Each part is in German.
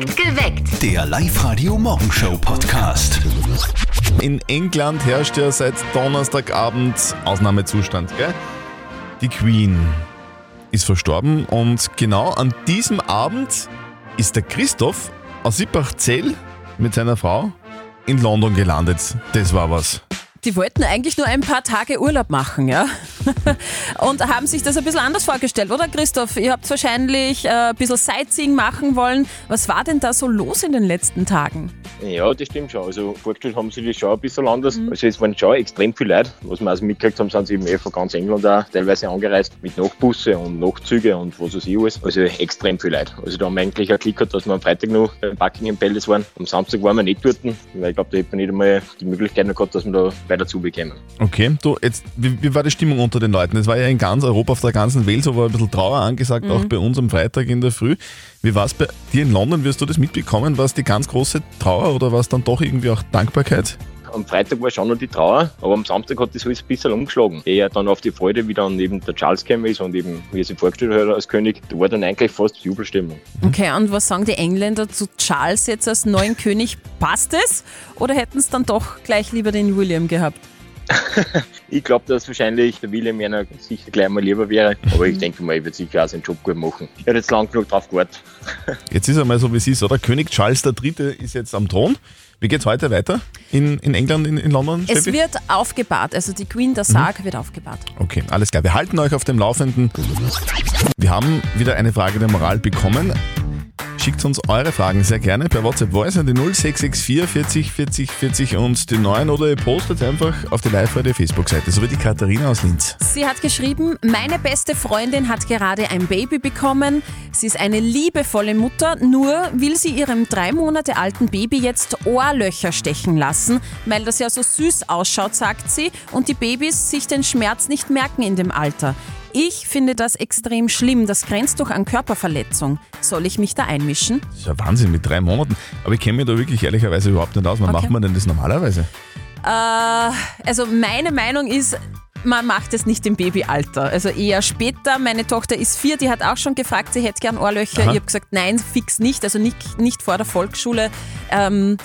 Geweckt. Der Live-Radio-Morgenshow-Podcast. In England herrscht ja seit Donnerstagabend Ausnahmezustand. Gell? Die Queen ist verstorben und genau an diesem Abend ist der Christoph aus Sippachzell mit seiner Frau in London gelandet. Das war was. Die wollten eigentlich nur ein paar Tage Urlaub machen, ja? Und haben sich das ein bisschen anders vorgestellt, oder Christoph? Ihr habt wahrscheinlich äh, ein bisschen Sightseeing machen wollen. Was war denn da so los in den letzten Tagen? Ja, das stimmt schon. Also vorgestellt haben sie das schon ein bisschen anders. Also es waren schon extrem viele Leute. Was wir also mitgekriegt haben, sind sie eben eh von ganz England auch teilweise angereist mit Nachtbusse und Nachtzüge und was weiß ich alles. Also extrem viele Leute. Also da haben wir eigentlich auch Glück gehabt, dass wir am Freitag noch beim Buckingham Palace waren. Am Samstag waren wir nicht dort, weil ich glaube, da hätte man nicht einmal die Möglichkeit gehabt, dass wir da weiter zubekommen. Okay, du, jetzt, wie, wie war die Stimmung unter den Leuten? Es war ja in ganz Europa, auf der ganzen Welt, so war ein bisschen Trauer angesagt, auch bei uns am Freitag in der Früh. Wie war es bei dir in London? Wirst du das mitbekommen? War es die ganz große Trauer oder war es dann doch irgendwie auch Dankbarkeit? Am Freitag war schon noch die Trauer, aber am Samstag hat das alles ein bisschen umgeschlagen. Eher dann auf die Freude, wie dann eben der Charles gekommen ist und eben, wie er sich vorgestellt hat als König, da war dann eigentlich fast Jubelstimmung. Okay, und was sagen die Engländer zu Charles jetzt als neuen König? Passt es? Oder hätten es dann doch gleich lieber den William gehabt? Ich glaube, dass wahrscheinlich der William einer sicher gleich mal lieber wäre, aber ich denke mal, er wird sicher auch seinen Job gut machen. Er hat jetzt lang genug drauf gewartet. Jetzt ist er mal so, wie es ist, oder? König Charles III. ist jetzt am Thron. Wie geht's heute weiter in, in England, in, in London? Es Steffi? wird aufgebahrt, also die Queen, der Sarg wird aufgebahrt. Okay, alles klar. Wir halten euch auf dem Laufenden. Wir haben wieder eine Frage der Moral bekommen. Schickt uns eure Fragen sehr gerne per WhatsApp Voice an die 0664 40 40 40 und die 9 oder ihr postet einfach auf die Live-Radio Facebook-Seite, so wie die Katharina aus Linz. Sie hat geschrieben, meine beste Freundin hat gerade ein Baby bekommen. Sie ist eine liebevolle Mutter, nur will sie ihrem drei Monate alten Baby jetzt Ohrlöcher stechen lassen, weil das ja so süß ausschaut, sagt sie, und die Babys sich den Schmerz nicht merken in dem Alter. Ich finde das extrem schlimm. Das grenzt doch an Körperverletzung. Soll ich mich da einmischen? Das ist ja Wahnsinn mit drei Monaten. Aber ich kenne mich da wirklich ehrlicherweise überhaupt nicht aus. Wann Okay. macht man denn das normalerweise? Äh, also meine Meinung ist, man macht es nicht im Babyalter. Also eher später. Meine Tochter ist vier, die hat auch schon gefragt, sie hätte gern Ohrlöcher. Aha. Ich habe gesagt, nein, fix nicht. Also nicht, nicht vor der Volksschule. Ähm,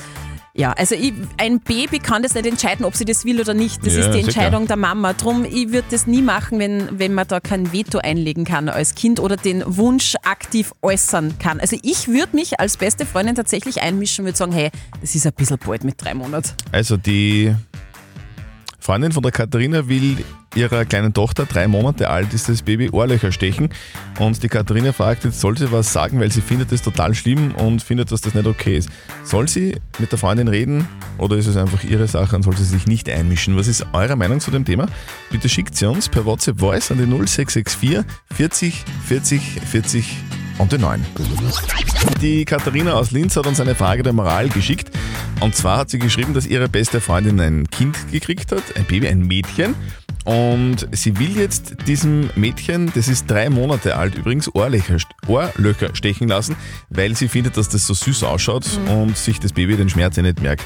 ja, also ich, ein Baby kann das nicht entscheiden, ob sie das will oder nicht. Das Ja, ist die sicher. Entscheidung der Mama. Drum, ich würde das nie machen, wenn, wenn man da kein Veto einlegen kann als Kind oder den Wunsch aktiv äußern kann. Also ich würde mich als beste Freundin tatsächlich einmischen und würde sagen, hey, das ist ein bisschen bald mit drei Monaten. Also die Freundin von der Katharina will ihrer kleinen Tochter, drei Monate alt ist das Baby, Ohrlöcher stechen. Und die Katharina fragt, jetzt soll sie was sagen, weil sie findet das total schlimm und findet, dass das nicht okay ist. Soll sie mit der Freundin reden oder ist es einfach ihre Sache und soll sie sich nicht einmischen? Was ist eure Meinung zu dem Thema? Bitte schickt sie uns per WhatsApp Voice an die 0664 40 40 40 und die 9. Die Katharina aus Linz hat uns eine Frage der Moral geschickt. Und zwar hat sie geschrieben, dass ihre beste Freundin ein Kind gekriegt hat, ein Baby, ein Mädchen. Und sie will jetzt diesem Mädchen, das ist drei Monate alt übrigens, Ohrlöcher, Ohrlöcher stechen lassen, weil sie findet, dass das so süß ausschaut und sich das Baby den Schmerz ja nicht merkt.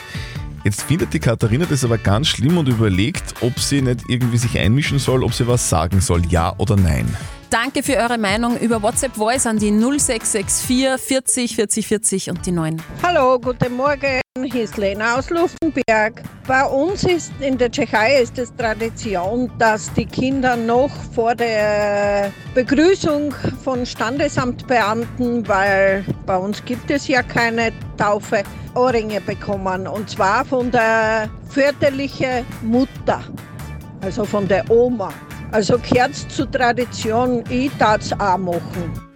Jetzt findet die Katharina das aber ganz schlimm und überlegt, ob sie nicht irgendwie sich einmischen soll, ob sie was sagen soll, ja oder nein. Danke für eure Meinung über WhatsApp Voice an die 0664 40 40 40 und die 9. Hallo, guten Morgen. Hier ist Lena aus Luftenberg. Bei uns ist in der Tschechei ist es Tradition, dass die Kinder noch vor der Begrüßung von Standesamtbeamten, weil bei uns gibt es ja keine Taufe, Ohrringe bekommen. Und zwar von der väterlichen Mutter, also von der Oma. Also gehört zur Tradition, ich darf auch machen.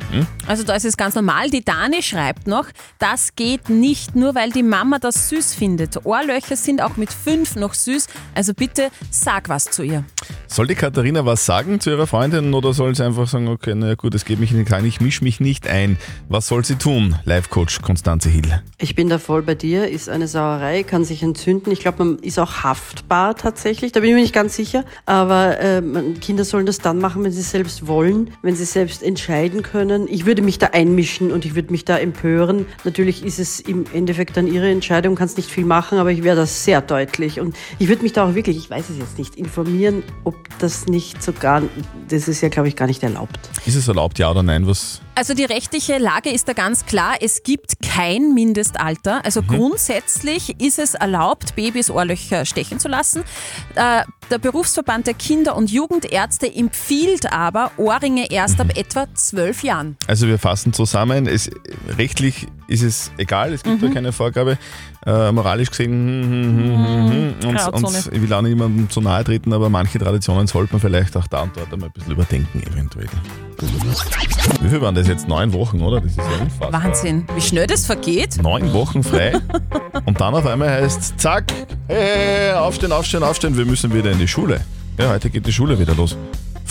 Also da ist es ganz normal. Die Dani schreibt noch, das geht nicht, nur weil die Mama das süß findet. Ohrlöcher sind auch mit fünf noch süß. Also bitte sag was zu ihr. Soll die Katharina was sagen zu ihrer Freundin oder soll sie einfach sagen, okay, na gut, es geht mich nicht rein, ich mische mich nicht ein. Was soll sie tun? Live-Coach Konstanze Hill. Ich bin da voll bei dir, ist eine Sauerei, kann sich entzünden. Ich glaube, man ist auch haftbar tatsächlich, da bin ich mir nicht ganz sicher. Aber äh, Kinder sollen das dann machen, wenn sie selbst wollen, wenn sie selbst entscheiden können. Ich würde mich da einmischen und ich würde mich da empören. Natürlich ist es im Endeffekt dann ihre Entscheidung, kannst nicht viel machen, aber ich wäre da sehr deutlich. Und ich würde mich da auch wirklich, ich weiß es jetzt nicht, informieren, ob das nicht sogar, das ist ja, glaube ich, gar nicht erlaubt. Ist es erlaubt, ja oder nein? Was? Also die rechtliche Lage ist da ganz klar. Es gibt kein Mindestalter. Also grundsätzlich ist es erlaubt, Babys Ohrlöcher stechen zu lassen. Äh, Der Berufsverband der Kinder- und Jugendärzte empfiehlt aber Ohrringe erst ab etwa zwölf Jahren. Also wir fassen zusammen, es, rechtlich ist es egal, es gibt da keine Vorgabe. Äh, moralisch gesehen, hm, hm, hm, hm, hm. und, und ich will auch niemandem zu nahe treten, aber manche Traditionen sollte man vielleicht auch da und dort einmal ein bisschen überdenken, eventuell. Wie viel waren das jetzt? Neun Wochen, oder? Das ist ja unfassbar. Wahnsinn, wie schnell das vergeht. Neun Wochen frei und dann auf einmal heißt zack, hey, hey, hey, aufstehen, aufstehen, aufstehen, wir müssen wieder in die Schule. Ja, heute geht die Schule wieder los.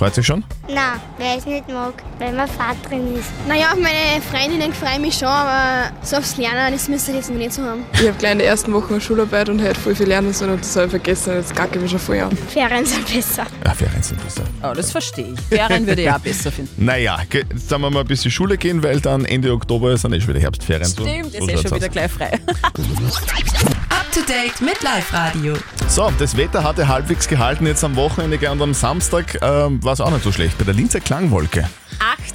Freut sich schon? Nein, weil ich es nicht mag, weil mein Vater drin ist. Naja, auf meine Freundinnen freue ich mich schon, aber so aufs Lernen, das müsste ich jetzt noch nicht so haben. Ich habe gleich in der ersten Woche eine Schularbeit und heute voll viel lernen sollen und das habe ich vergessen. Jetzt kacke ich mich schon an. Ferien sind besser. Ja, Ferien sind besser. Oh, das verstehe ich. Ferien würde ich auch besser finden. Naja, jetzt sagen wir mal ein bisschen Schule gehen, weil dann Ende Oktober sind eh schon wieder Herbstferien. So- Stimmt, ist so eh schaut's schon wieder aus. gleich frei. Up to date mit Live Radio. So, das Wetter hatte halbwegs gehalten jetzt am Wochenende und am Samstag ähm, war es auch nicht so schlecht bei der Linzer Klangwolke.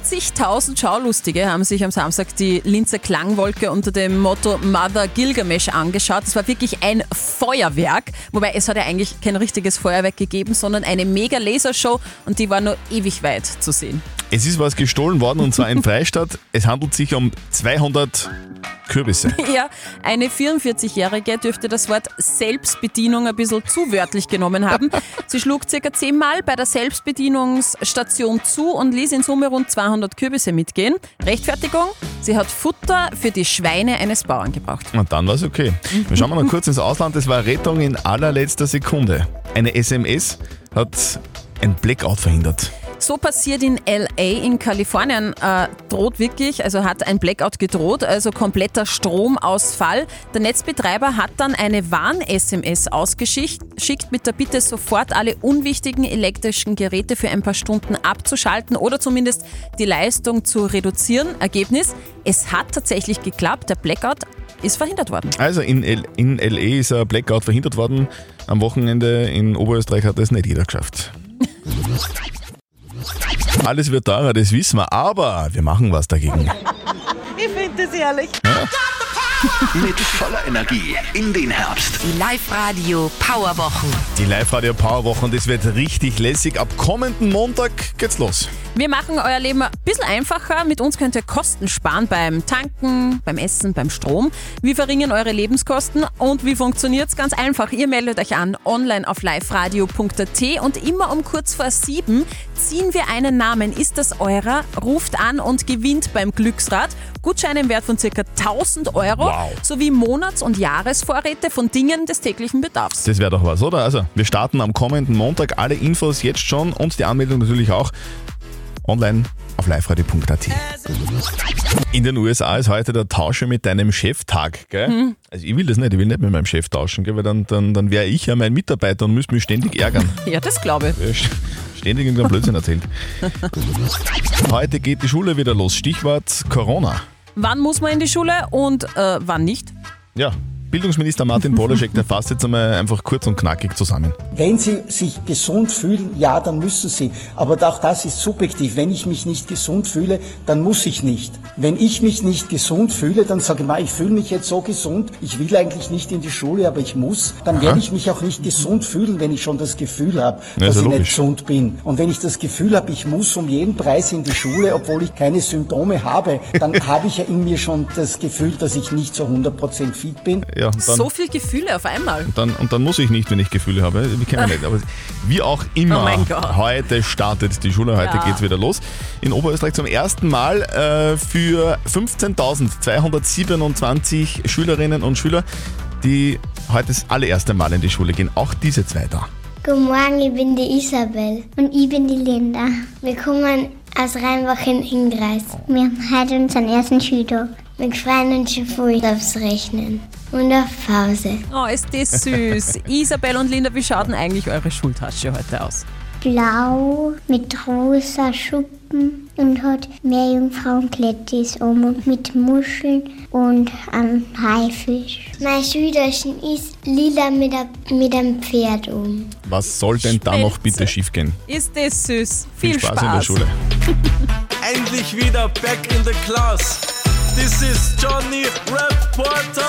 80.000 Schaulustige haben sich am Samstag die Linzer Klangwolke unter dem Motto Mother Gilgamesh angeschaut. Es war wirklich ein Feuerwerk, wobei es hat ja eigentlich kein richtiges Feuerwerk gegeben, sondern eine mega Lasershow und die war nur ewig weit zu sehen. Es ist was gestohlen worden und zwar in Freistadt. Es handelt sich um 200 Kürbisse. Ja, eine 44-Jährige dürfte das Wort Selbstbedienung ein bisschen zu wörtlich genommen haben. Sie schlug circa zehnmal bei der Selbstbedienungsstation zu und ließ in Summe rund 200 Kürbisse mitgehen. Rechtfertigung? Sie hat Futter für die Schweine eines Bauern gebraucht. Und dann war es okay. Wir schauen mal noch kurz ins Ausland. Das war Rettung in allerletzter Sekunde. Eine SMS hat ein Blackout verhindert. So passiert in LA in Kalifornien, äh, droht wirklich, also hat ein Blackout gedroht, also kompletter Stromausfall. Der Netzbetreiber hat dann eine Warn-SMS ausgeschickt mit der Bitte, sofort alle unwichtigen elektrischen Geräte für ein paar Stunden abzuschalten oder zumindest die Leistung zu reduzieren. Ergebnis, es hat tatsächlich geklappt, der Blackout ist verhindert worden. Also in, L in LE ist ein Blackout verhindert worden. Am Wochenende in Oberösterreich hat das nicht jeder geschafft. Alles wird teurer, das wissen wir, aber wir machen was dagegen. Ich finde das ehrlich. Mit voller Energie in den Herbst. Die Live Radio Powerwochen. Die Live-Radio Powerwoche und es wird richtig lässig. Ab kommenden Montag geht's los. Wir machen euer Leben ein bisschen einfacher. Mit uns könnt ihr Kosten sparen beim Tanken, beim Essen, beim Strom. Wir verringern eure Lebenskosten und wie funktioniert's? Ganz einfach. Ihr meldet euch an online auf liveradio.at und immer um kurz vor sieben ziehen wir einen Namen. Ist das eurer? Ruft an und gewinnt beim Glücksrad. Gutscheine im Wert von ca. 1000 Euro Wow. sowie Monats- und Jahresvorräte von Dingen des täglichen Bedarfs. Das wäre doch was, oder? Also, wir starten am kommenden Montag. Alle Infos jetzt schon und die Anmeldung natürlich auch online auf liveradio.at. In den USA ist heute der Tausche mit deinem Chef-Tag, gell? Also ich will das nicht, ich will nicht mit meinem Chef tauschen, gell? weil dann, dann, dann wäre ich ja mein Mitarbeiter und müsste mich ständig ärgern. Ja, das glaube ich. Ständig irgendeinen Blödsinn erzählt. Heute geht die Schule wieder los. Stichwort Corona. Wann muss man in die Schule und äh, wann nicht? Ja, Bildungsminister Martin Polaschek, der fasst jetzt einmal einfach kurz und knackig zusammen. Wenn Sie sich gesund fühlen, ja, dann müssen Sie. Aber auch das ist subjektiv. Wenn ich mich nicht gesund fühle, dann muss ich nicht. Wenn ich mich nicht gesund fühle, dann sage ich mal, ich fühle mich jetzt so gesund, ich will eigentlich nicht in die Schule, aber ich muss, dann werde ich mich auch nicht gesund fühlen, wenn ich schon das Gefühl habe, Ja, dass ich nicht logisch. gesund bin. Und wenn ich das Gefühl habe, ich muss um jeden Preis in die Schule, obwohl ich keine Symptome habe, dann habe ich ja in mir schon das Gefühl, dass ich nicht so 100% fit bin. Ja, und dann, So viele Gefühle auf einmal. dann, und dann muss ich nicht, wenn ich Gefühle habe. Wir kennen nicht. Aber wie auch immer, Oh heute startet die Schule, heute Ja. geht's wieder los. In Oberösterreich zum ersten Mal äh, für 15.227 Schülerinnen und Schüler, die heute das allererste Mal in die Schule gehen. Auch diese zwei da. Guten Morgen, ich bin die Isabel. Und ich bin die Linda. Wir kommen aus Rheinbach in Ingreis. Wir haben heute unseren ersten Schultag. Wir freuen uns schon voll aufs Rechnen und auf Pause. Oh, ist das süß. Isabel und Linda, wie schaut denn eigentlich eure Schultasche heute aus? Blau mit rosa Schuppen und hat Meerjungfrauenklettis um und mit Muscheln und einem Haifisch. Mein Schultaschen ist lila mit, a, mit einem Pferd um. Was soll denn da noch bitte schiefgehen? Ist das süß. Viel, Viel Spaß in der Schule. Endlich wieder back in the class. This is Johnny Reporter.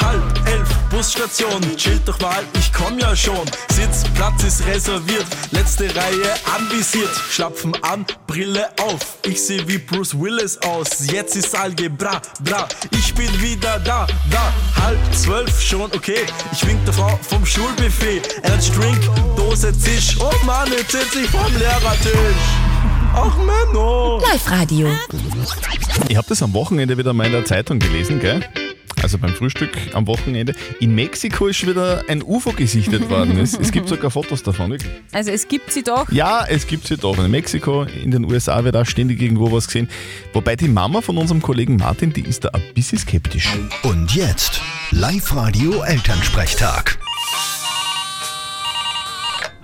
Halb elf, Busstation, chillt doch mal, ich komm ja schon. Sitzplatz ist reserviert, letzte Reihe anvisiert. Schlapfen an, Brille auf, ich seh wie Bruce Willis aus. Jetzt ist Algebra, bra, ich bin wieder da, da. Halb zwölf schon, okay, ich wink der Frau vom Schulbuffet. Energy Drink, Dose Zisch, oh Mann, jetzt sitz ich vom Lehrertisch. Ach Menno. Live-Radio. Ich habe das am Wochenende wieder mal in der Zeitung gelesen, gell? Also beim Frühstück am Wochenende. In Mexiko ist wieder ein UFO gesichtet worden. Es, es gibt sogar Fotos davon, wirklich. Also es gibt sie doch. Ja, es gibt sie doch. In Mexiko, in den USA wird auch ständig irgendwo was gesehen. Wobei die Mama von unserem Kollegen Martin, die ist da ein bisschen skeptisch. Und jetzt Live-Radio Elternsprechtag.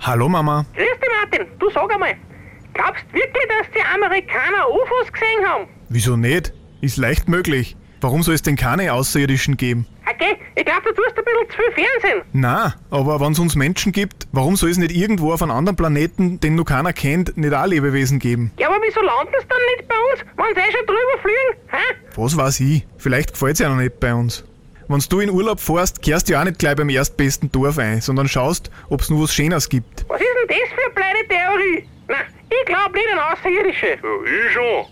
Hallo Mama. Grüß dich, Martin. Du sag einmal, glaubst du wirklich, dass die Amerikaner UFOs gesehen haben? Wieso nicht? Ist leicht möglich. Warum soll es denn keine Außerirdischen geben? Okay, ich glaube, du tust ein bisschen zu viel Fernsehen. Na, aber wenn es uns Menschen gibt, warum soll es nicht irgendwo auf einem anderen Planeten, den noch keiner kennt, nicht auch Lebewesen geben? Ja, aber wieso landen sie dann nicht bei uns, wenn sie eh schon drüber fliegen? Hä? Was weiß ich? Vielleicht gefällt es ja noch nicht bei uns. Wenn du in Urlaub fährst, kehrst du ja auch nicht gleich beim erstbesten Dorf ein, sondern schaust, ob es noch was Schönes gibt. Was ist denn das für eine blöde Theorie? Na, ich glaube nicht an Außerirdische. Ja, ich schon.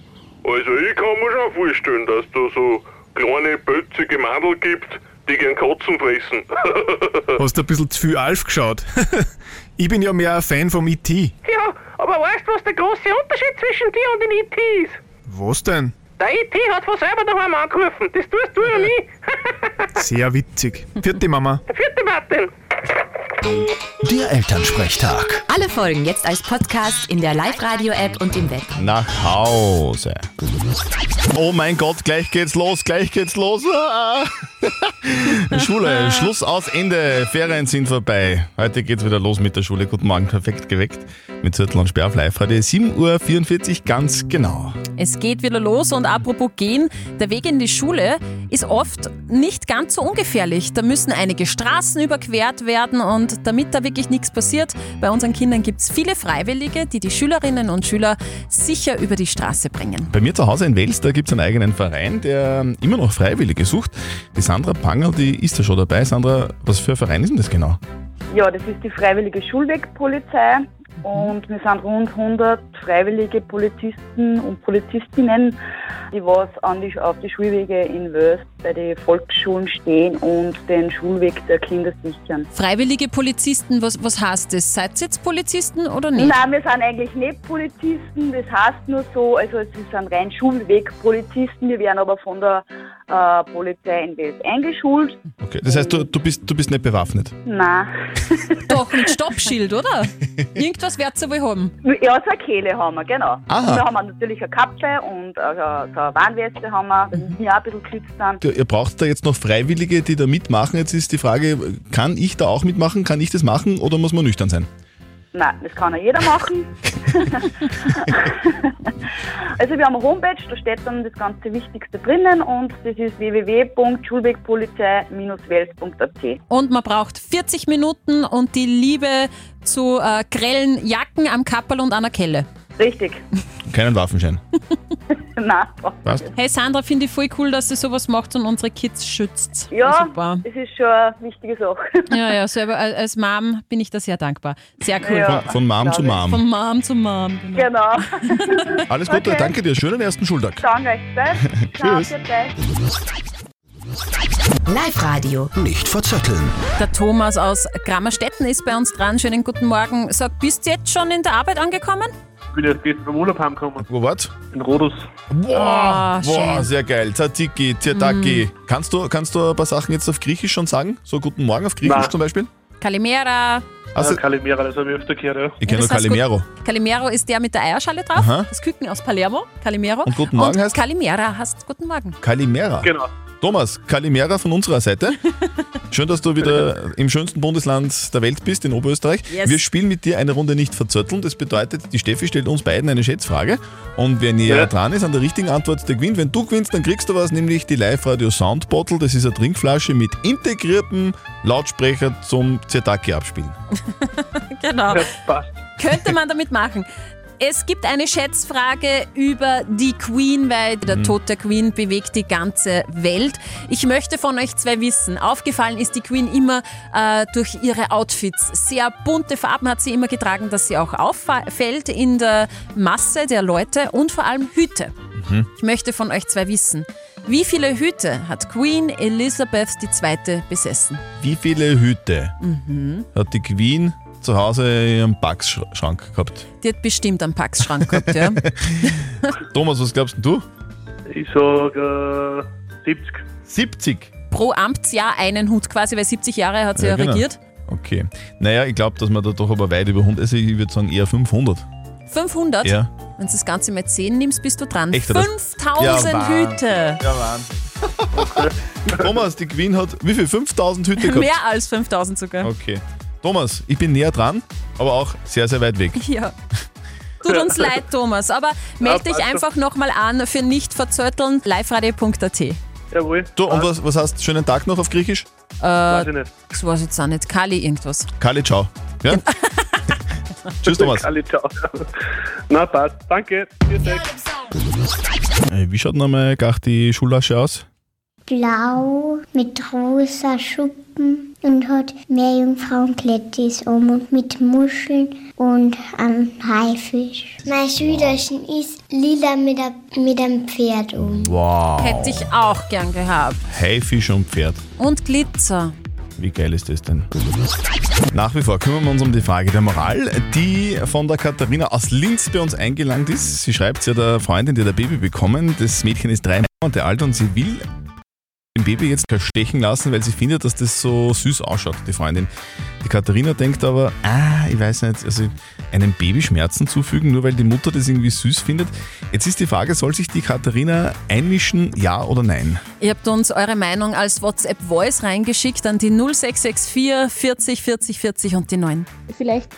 Also ich kann mir schon vorstellen, dass da so kleine, pötzige Mandel gibt, die gern Katzen fressen. Hast du ein bisschen zu viel Alf geschaut? ich bin ja mehr ein Fan vom E.T. Ja, aber weißt du, was der große Unterschied zwischen dir und den E.T. ist? Was denn? Der E.T. hat von selber daheim angerufen. Das tust du ja nie. Sehr witzig. Vierte Mama. Vierte Martin. Der Elternsprechtag. Alle Folgen jetzt als Podcast in der Live-Radio-App und im Web. Nach Hause. Oh mein Gott, gleich geht's los, gleich geht's los. Ah. Schule, Schluss aus, Ende. Ferien sind vorbei. Heute geht's wieder los mit der Schule. Guten Morgen, perfekt geweckt. Mit Zürtel und Sperr auf Live-Radio. 7.44 Uhr, ganz genau. Es geht wieder los und apropos gehen, der Weg in die Schule ist oft nicht ganz so ungefährlich. Da müssen einige Straßen überquert werden und damit da wirklich nichts passiert, bei unseren Kindern gibt es viele Freiwillige, die die Schülerinnen und Schüler sicher über die Straße bringen. Bei mir zu Hause in Wels, da gibt es einen eigenen Verein, der immer noch Freiwillige sucht. Die Sandra Panger, die ist ja schon dabei. Sandra, was für ein Verein ist denn das genau? Ja, das ist die Freiwillige Schulwegpolizei und wir sind rund 100 freiwillige Polizisten und Polizistinnen, die was an die, auf die Schulwege in Wöst bei den Volksschulen stehen und den Schulweg der Kinder sichern. Freiwillige Polizisten, was, was heißt das? Seid ihr jetzt Polizisten oder nicht? Nein, wir sind eigentlich nicht Polizisten, das heißt nur so, also es sind rein Schulwegpolizisten, wir werden aber von der äh, Polizei in Wels eingeschult. Okay, das heißt, du, du, bist, du bist nicht bewaffnet. Nein. Doch, mit Stoppschild, oder? Irgendwas wird ihr wohl haben. Ja, so eine Kehle haben wir, genau. Aha. Und wir haben natürlich eine Kappe und äh, so eine Warnweste haben wir, wir auch ein bisschen geschützt sind. Du, ihr braucht da jetzt noch Freiwillige, die da mitmachen. Jetzt ist die Frage, kann ich da auch mitmachen? Kann ich das machen oder muss man nüchtern sein? Nein, das kann ja jeder machen. also wir haben eine Homepage, da steht dann das ganze Wichtigste drinnen und das ist www.schulwegpolizei-wels.at. Und man braucht 40 Minuten und die Liebe zu äh, grellen Jacken am Kapperl und einer Kelle. Richtig. Keinen Waffenschein. Nein. Was? Hey Sandra, finde ich voll cool, dass du sowas macht und unsere Kids schützt. Ja, Super. das ist schon eine wichtige Sache. Ja, ja, selber als als Mom bin ich da sehr dankbar. Sehr cool. Ja, Von, von Mom zu Mom. Von Mom zu Mom. Genau. Genau. Alles Gute, Okay. danke dir. Schönen ersten Schultag. Danke euch? Tschüss. Ciao, bitte. Live-Radio. Nicht verzetteln. Der Thomas aus Grammerstetten ist bei uns dran. Schönen guten Morgen. Sag, bist du jetzt schon in der Arbeit angekommen? Ich bin erst gestern vom Urlaub heimgekommen. Wo war's? In Rodus. Boah, Ah, boah schön. sehr geil. Tzatziki, Tzirtaki. Kannst, du, kannst du ein paar Sachen jetzt auf Griechisch schon sagen? So Guten Morgen auf Griechisch Nein. zum Beispiel? Kalimera. Also- ja, Kalimera, das habe ich öfter gehört, ja. Ich kenne nur das heißt Calimero. gut- Calimero ist der mit der Eierschale drauf. Aha. Das Küken aus Palermo. Calimero. Und Guten Morgen und heißt? Calimera heißt Guten Morgen. Kalimera. Genau. Thomas, Kalimera von unserer Seite. Schön, dass du wieder im schönsten Bundesland der Welt bist, in Oberösterreich. Yes. Wir spielen mit dir eine Runde nicht verzötteln. Das bedeutet, die Steffi stellt uns beiden eine Schätzfrage. Und wer näher Ja. dran ist an der richtigen Antwort, der gewinnt. Wenn du gewinnst, dann kriegst du was, nämlich die Live-Radio Sound Bottle. Das ist eine Trinkflasche mit integriertem Lautsprecher zum Zertaki abspielen. Genau. Das passt. Könnte man damit machen. Es gibt eine Schätzfrage über die Queen, weil der Mhm. Tod der Queen bewegt die ganze Welt. Ich möchte von euch zwei wissen. Aufgefallen ist die Queen immer äh, durch ihre Outfits. Sehr bunte Farben hat sie immer getragen, dass sie auch auffällt in der Masse der Leute und vor allem Hüte. Mhm. Ich möchte von euch zwei wissen. Wie viele Hüte hat Queen Elizabeth II. besessen? Wie viele Hüte Mhm. hat die Queen zu Hause in ihrem Packschrank gehabt? Die hat bestimmt einen Packschrank gehabt, ja. Thomas, was glaubst denn du? Ich sage äh, 70. 70. Pro Amtsjahr einen Hut quasi, weil 70 Jahre hat sie ja, genau. regiert. Okay. Naja, ich glaube, dass man da doch aber weit über 100, also ich würde sagen eher 500. 500? Ja. Wenn du das Ganze mal 10 nimmst, bist du dran. Echt, oder? 5000 Ja. Hüte. Ja, Wahnsinn. Thomas, die Queen hat wie viel? 5000 Hüte gehabt? Mehr als 5000 sogar. Okay. Thomas, ich bin näher dran, aber auch sehr, sehr weit weg. Ja. Tut uns leid, Thomas, aber melde dich einfach nochmal an für nicht verzötteln. liveradio.at. Äh, Jawohl. Du, und was, was heißt schönen Tag noch auf Griechisch? Weiß ich nicht. Das weiß ich jetzt auch nicht. Kali irgendwas. Kali, ciao. Ja? Tschüss, Thomas. Alle ciao. Na, passt. Danke. Tschüss. Äh, Wie schaut nochmal gar die Schullasche aus? Blau mit rosa Schuppen und hat Meerjungfrauenklettis um und mit Muscheln und einem Haifisch. Mein Schülerchen ist lila mit, a, mit einem Pferd um. Wow. Hätte ich auch gern gehabt. Haifisch und Pferd. Und Glitzer. Wie geil ist das denn? Nach wie vor kümmern wir uns um die Frage der Moral, die von der Katharina aus Linz bei uns eingelangt ist. Sie schreibt sie hat eine Freundin, die hat ein Baby bekommen. Das Mädchen ist drei Monate alt und sie will dem Baby jetzt stechen lassen, weil sie findet, dass das so süß ausschaut, die Freundin. Die Katharina denkt aber, ah, ich weiß nicht, also einem Baby Schmerzen zufügen, nur weil die Mutter das irgendwie süß findet. Jetzt ist die Frage, soll sich die Katharina einmischen, ja oder nein? Ihr habt uns eure Meinung als WhatsApp-Voice reingeschickt an die 0664 40 40 40 und die 9. Vielleicht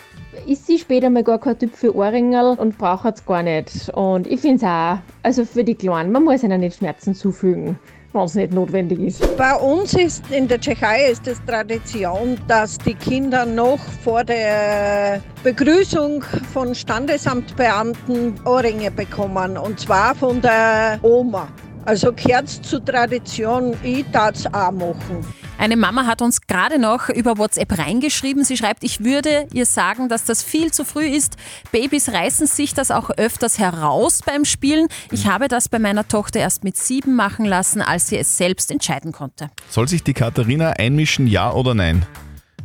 ist sie später mal gar kein Typ für Ohrringel und braucht es gar nicht. Und ich finde es auch, also für die Kleinen, man muss ihnen nicht Schmerzen zufügen, wenn es nicht notwendig ist. Bei uns ist in der Tschechei ist es Tradition, dass die Kinder noch vor der Begrüßung von Standesamtbeamten Ohrringe bekommen und zwar von der Oma. Also gehört zur Tradition, ich darf auch machen. Eine Mama hat uns gerade noch über WhatsApp reingeschrieben. Sie schreibt, ich würde ihr sagen, dass das viel zu früh ist. Babys reißen sich das auch öfters heraus beim Spielen. Ich habe das bei meiner Tochter erst mit sieben machen lassen, als sie es selbst entscheiden konnte. Soll sich die Katharina einmischen, ja oder nein?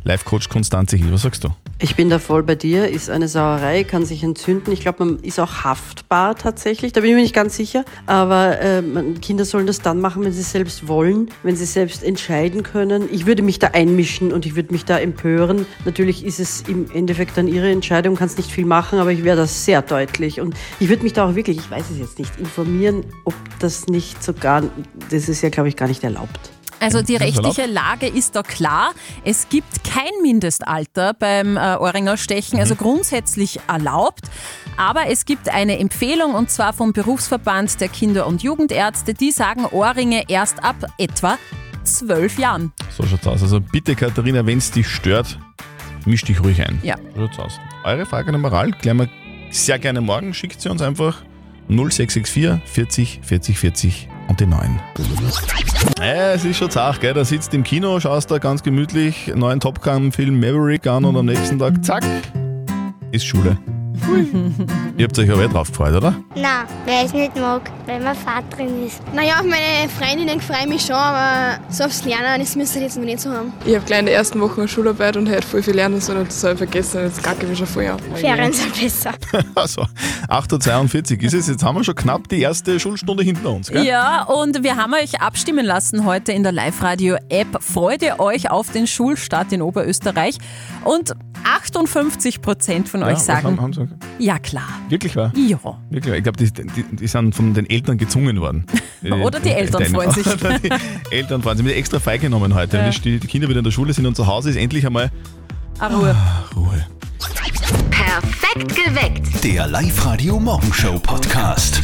Live-Coach Konstanze Hill, was sagst du? Ich bin da voll bei dir, ist eine Sauerei, kann sich entzünden. Ich glaube, man ist auch haftbar tatsächlich, da bin ich mir nicht ganz sicher. Aber äh, Kinder sollen das dann machen, wenn sie selbst wollen, wenn sie selbst entscheiden können. Ich würde mich da einmischen und ich würde mich da empören. Natürlich ist es im Endeffekt dann ihre Entscheidung, kann es nicht viel machen, aber ich wäre da sehr deutlich. Und ich würde mich da auch wirklich, ich weiß es jetzt nicht, informieren, ob das nicht sogar, das ist ja, glaube ich, gar nicht erlaubt. Also die rechtliche. Lage ist da klar. Es gibt kein Mindestalter beim äh, Ohrringerstechen, also grundsätzlich erlaubt. Aber es gibt eine Empfehlung und zwar vom Berufsverband der Kinder- und Jugendärzte. Die sagen Ohrringe erst ab etwa zwölf Jahren. So schaut's aus. Also bitte, Katharina, wenn es dich stört, misch dich ruhig ein. Ja. So schaut's aus. Eure Frage der Moral klären wir sehr gerne morgen. Schickt sie uns einfach 0664 40 40 40 und die 9. Ja, es ist schon zart, gell? Da sitzt im Kino, schaust da ganz gemütlich neuen Top Gun-Film Maverick an und am nächsten Tag, zack, ist Schule. Ihr habt euch aber eh drauf gefreut, oder? Nein, wer es nicht mag, weil man Fahrt drin ist. Naja, auf meine Freundinnen freue ich mich schon, aber so aufs Lernen, das müsste ich jetzt noch nicht so haben. Ich habe gleich in der ersten Woche eine Schularbeit und hätte voll viel lernen sollen und das habe ich vergessen. Jetzt kacke ich mich schon voll ab. Ferien sind besser. Also, 8.42 Uhr ist es. Jetzt haben wir schon knapp die erste Schulstunde hinter uns, gell? Ja, und wir haben euch abstimmen lassen heute in der Live-Radio-App. Freut ihr euch auf den Schulstart in Oberösterreich? Und 58 Prozent von Ja, euch sagen, haben- haben sie- ja klar. Wirklich wahr? Ja. Wirklich wahr. Ich glaube, die, die, die sind von den Eltern gezwungen worden. Oder die Eltern Deine- freuen sich. Oder die Eltern freuen sich. Mit extra freigenommen heute. Ja. Die die Kinder wieder in der Schule sind und zu Hause ist, endlich einmal Ah, Ruhe. Ruhe. Perfekt geweckt. Der Live-Radio Morgenshow Podcast.